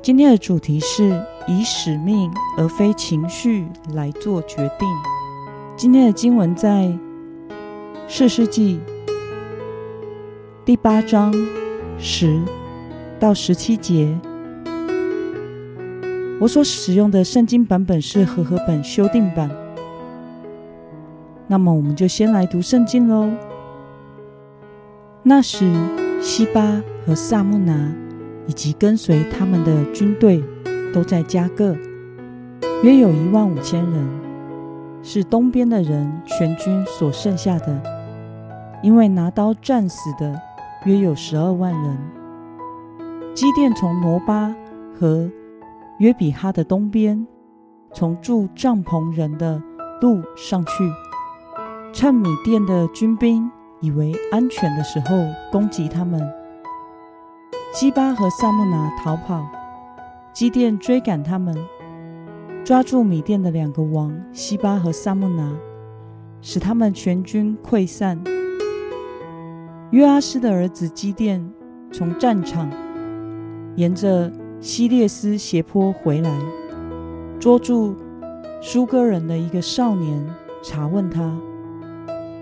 今天的主题是以使命而非情绪来做决定。今天的经文在四世纪第八章十到十七节。我所使用的圣经版本是和合本修订版。那么，我们就先来读圣经喽。那时，西巴和萨木拿。以及跟随他们的军队都在加各，约有一万五千人，是东边的人全军所剩下的。因为拿刀战死的约有十二万人。基甸从挪巴和约比哈的东边，从住帐篷人的路上去，趁米甸的军兵以为安全的时候，攻击他们。基巴和萨木拿逃跑，基甸追赶他们，抓住米甸的两个王西巴和萨木拿，使他们全军溃散。约阿斯的儿子基甸从战场沿着西列斯斜坡回来，捉住苏哥人的一个少年，查问他，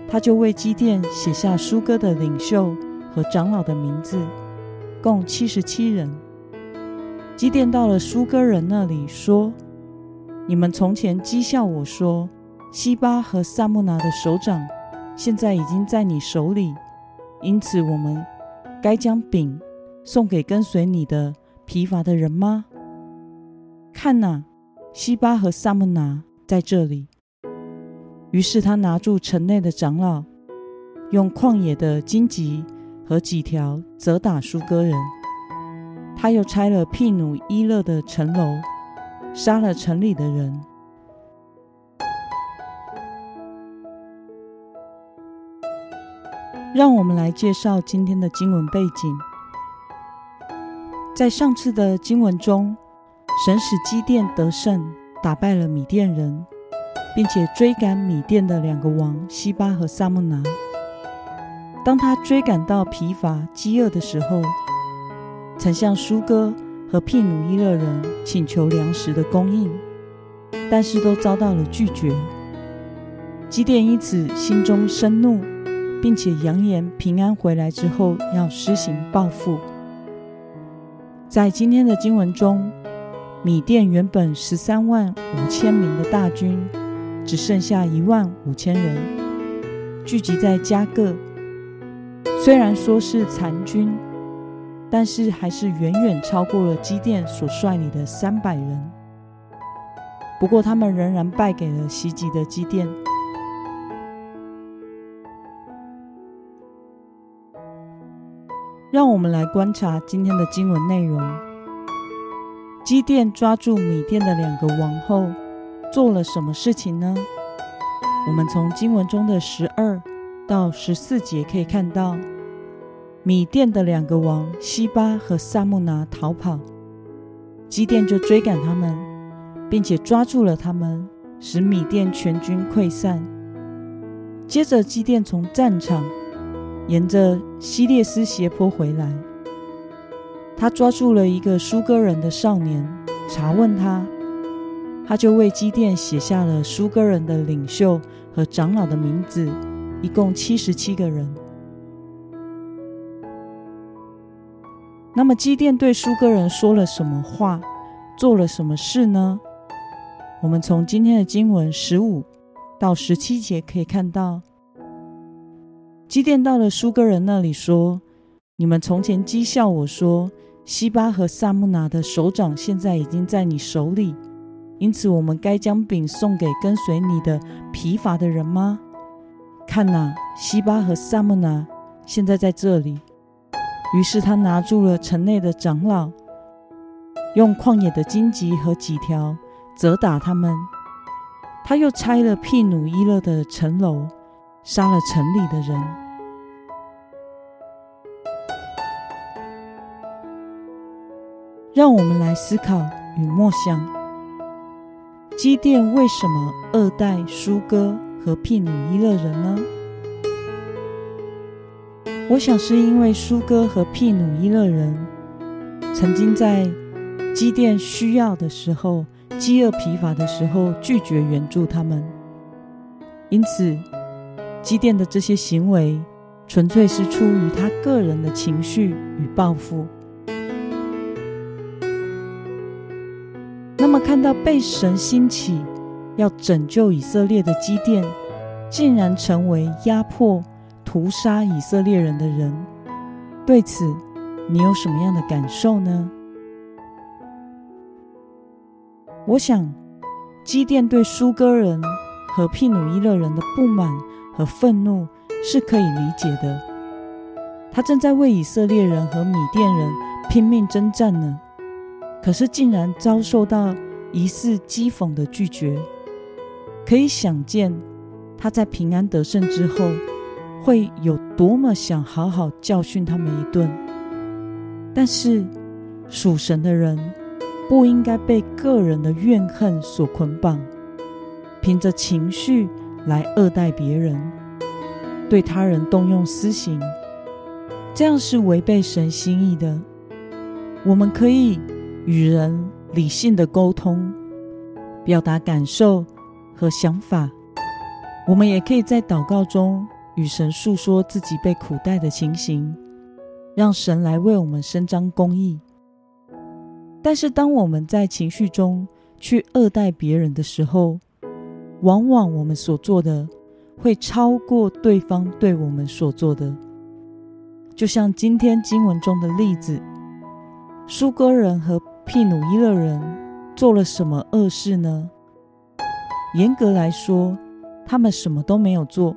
他就为基甸写下苏哥的领袖和长老的名字。共七十七人。基甸到了苏哥人那里，说：“你们从前讥笑我说，西巴和萨木拿的首长，现在已经在你手里，因此我们该将饼送给跟随你的疲乏的人吗？看哪，西巴和萨木拿在这里。”于是他拿住城内的长老，用旷野的荆棘。和几条责打苏哥人，他又拆了毗努伊勒的城楼，杀了城里的人。让我们来介绍今天的经文背景。在上次的经文中，神使基甸得胜，打败了米甸人，并且追赶米甸的两个王西巴和萨木拿。当他追赶到疲乏、饥饿的时候，曾向苏哥和毗努伊勒人请求粮食的供应，但是都遭到了拒绝。基甸因此心中生怒，并且扬言平安回来之后要施行报复。在今天的经文中，米甸原本十三万五千名的大军，只剩下一万五千人，聚集在加各。虽然说是残军，但是还是远远超过了基甸所率领的三百人。不过，他们仍然败给了袭击的基甸。让我们来观察今天的经文内容。基甸抓住米甸的两个王后，做了什么事情呢？我们从经文中的十二到十四节可以看到。米甸的两个王西巴和萨木拿逃跑，基甸就追赶他们，并且抓住了他们，使米甸全军溃散。接着，基甸从战场沿着西列斯斜坡回来，他抓住了一个苏哥人的少年，查问他，他就为基甸写下了苏哥人的领袖和长老的名字，一共七十七个人。那么基甸对苏哥人说了什么话，做了什么事呢？我们从今天的经文十五到十七节可以看到，基甸到了苏哥人那里说：“你们从前讥笑我说，西巴和萨木拿的首长现在已经在你手里，因此我们该将饼送给跟随你的疲乏的人吗？看哪，西巴和萨木拿现在在这里。”于是他拿住了城内的长老，用旷野的荆棘和几条责打他们。他又拆了毗努伊勒的城楼，杀了城里的人。让我们来思考与默想：基甸为什么二代舒哥和毗努伊勒人呢？我想是因为舒哥和庇努伊勒人曾经在基甸需要的时候。饥饿疲乏的时候，拒绝援助他们，因此基甸的这些行为纯粹是出于他个人的情绪与报复。那么，看到被神兴起要拯救以色列的基甸，竟然成为压迫、屠杀以色列人的人，对此你有什么样的感受呢？我想，基甸对苏哥人和庇努伊勒人的不满和愤怒是可以理解的。他正在为以色列人和米甸人拼命征战呢，可是竟然遭受到疑似讥讽的拒绝。可以想见，他在平安得胜之后，会有多么想好好教训他们一顿。但是属神的人。不应该被个人的怨恨所捆绑，凭着情绪来恶待别人，对他人动用私刑，这样是违背神心意的。我们可以与人理性的沟通，表达感受和想法。我们也可以在祷告中与神诉说自己被苦待的情形，让神来为我们伸张公义。但是，当我们在情绪中去恶待别人的时候，往往我们所做的会超过对方对我们所做的。就像今天经文中的例子，苏哥人和毗努伊勒人做了什么恶事呢？严格来说，他们什么都没有做，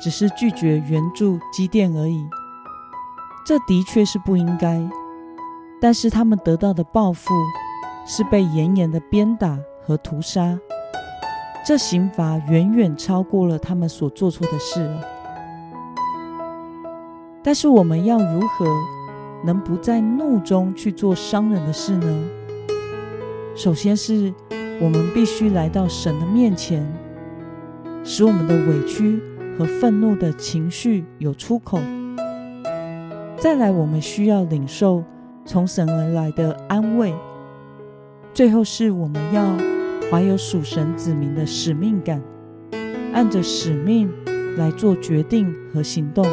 只是拒绝援助基甸而已。这的确是不应该。但是他们得到的报复是被严严的鞭打和屠杀，这刑罚远远超过了他们所做错的事。但是我们要如何能不在怒中去做伤人的事呢？首先是我们必须来到神的面前，使我们的委屈和愤怒的情绪有出口。再来，我们需要领受。从神而来的安慰，最后是我们要怀有属神子民的使命感，按着使命来做决定和行动。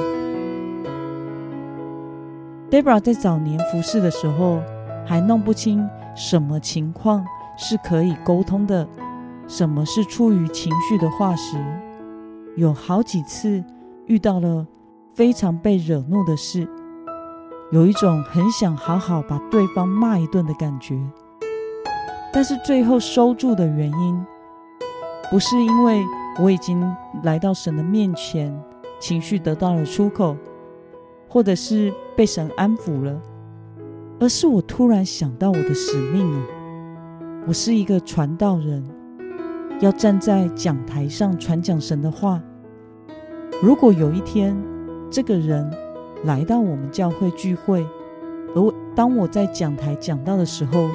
Debra 在早年服侍的时候，还弄不清什么情况是可以沟通的，什么是出于情绪的话时，有好几次遇到了非常被惹怒的事。有一种很想好好把对方骂一顿的感觉，但是最后收住的原因，不是因为我已经来到神的面前，情绪得到了出口，或者是被神安抚了，而是我突然想到我的使命了！我是一个传道人，要站在讲台上传讲神的话。如果有一天，这个人，来到我们教会聚会，而当我在讲台讲到的时候，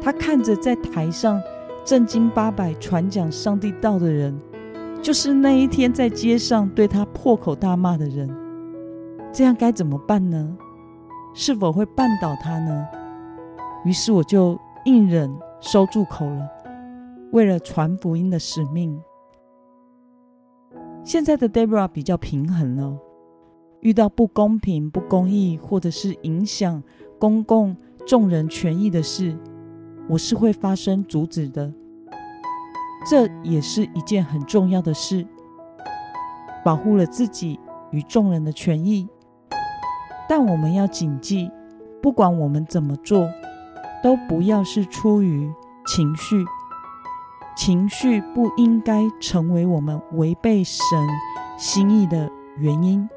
他看着在台上正经八百传讲上帝道的人，就是那一天在街上对他破口大骂的人，这样该怎么办呢？是否会绊倒他呢？于是我就硬忍收住口了，为了传福音的使命。现在的 Debra 比较平衡了。遇到不公平、不公义，或者是影响公共众人权益的事，我是会发生阻止的。这也是一件很重要的事，保护了自己与众人的权益。但我们要谨记，不管我们怎么做，都不要是出于情绪，情绪不应该成为我们违背神心意的原因。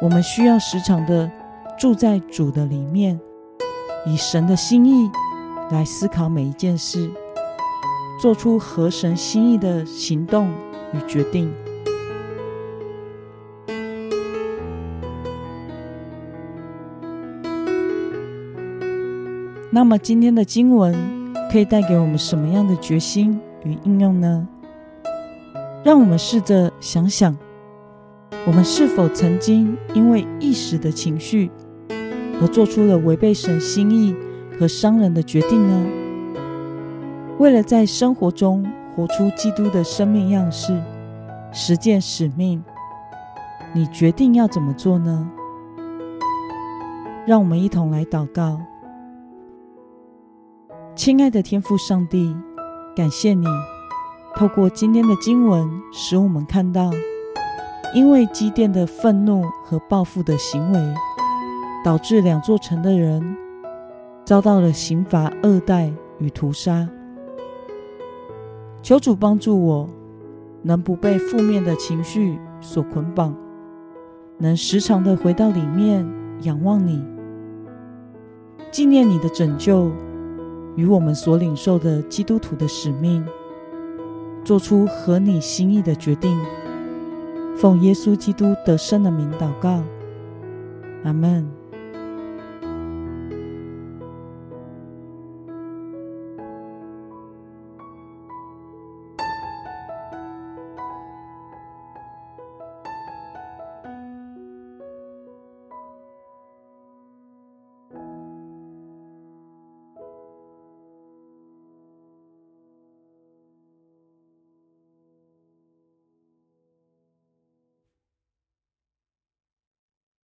我们需要时常的住在主的里面，以神的心意来思考每一件事，做出合神心意的行动与决定。那么，今天的经文可以带给我们什么样的决心与应用呢？让我们试着想想，我们是否曾经因为一时的情绪而做出了违背神心意和伤人的决定呢？为了在生活中活出基督的生命样式，实践使命，你决定要怎么做呢？让我们一同来祷告。亲爱的天父上帝，感谢你透过今天的经文，使我们看到，因为基甸的愤怒和报复的行为，导致两座城的人遭到了刑罚恶待与屠杀。求主帮助我，能不被负面的情绪所捆绑，能时常的回到里面仰望你，纪念你的拯救。与我们所领受的基督徒的使命，做出合你心意的决定，奉耶稣基督得胜的名祷告，阿门。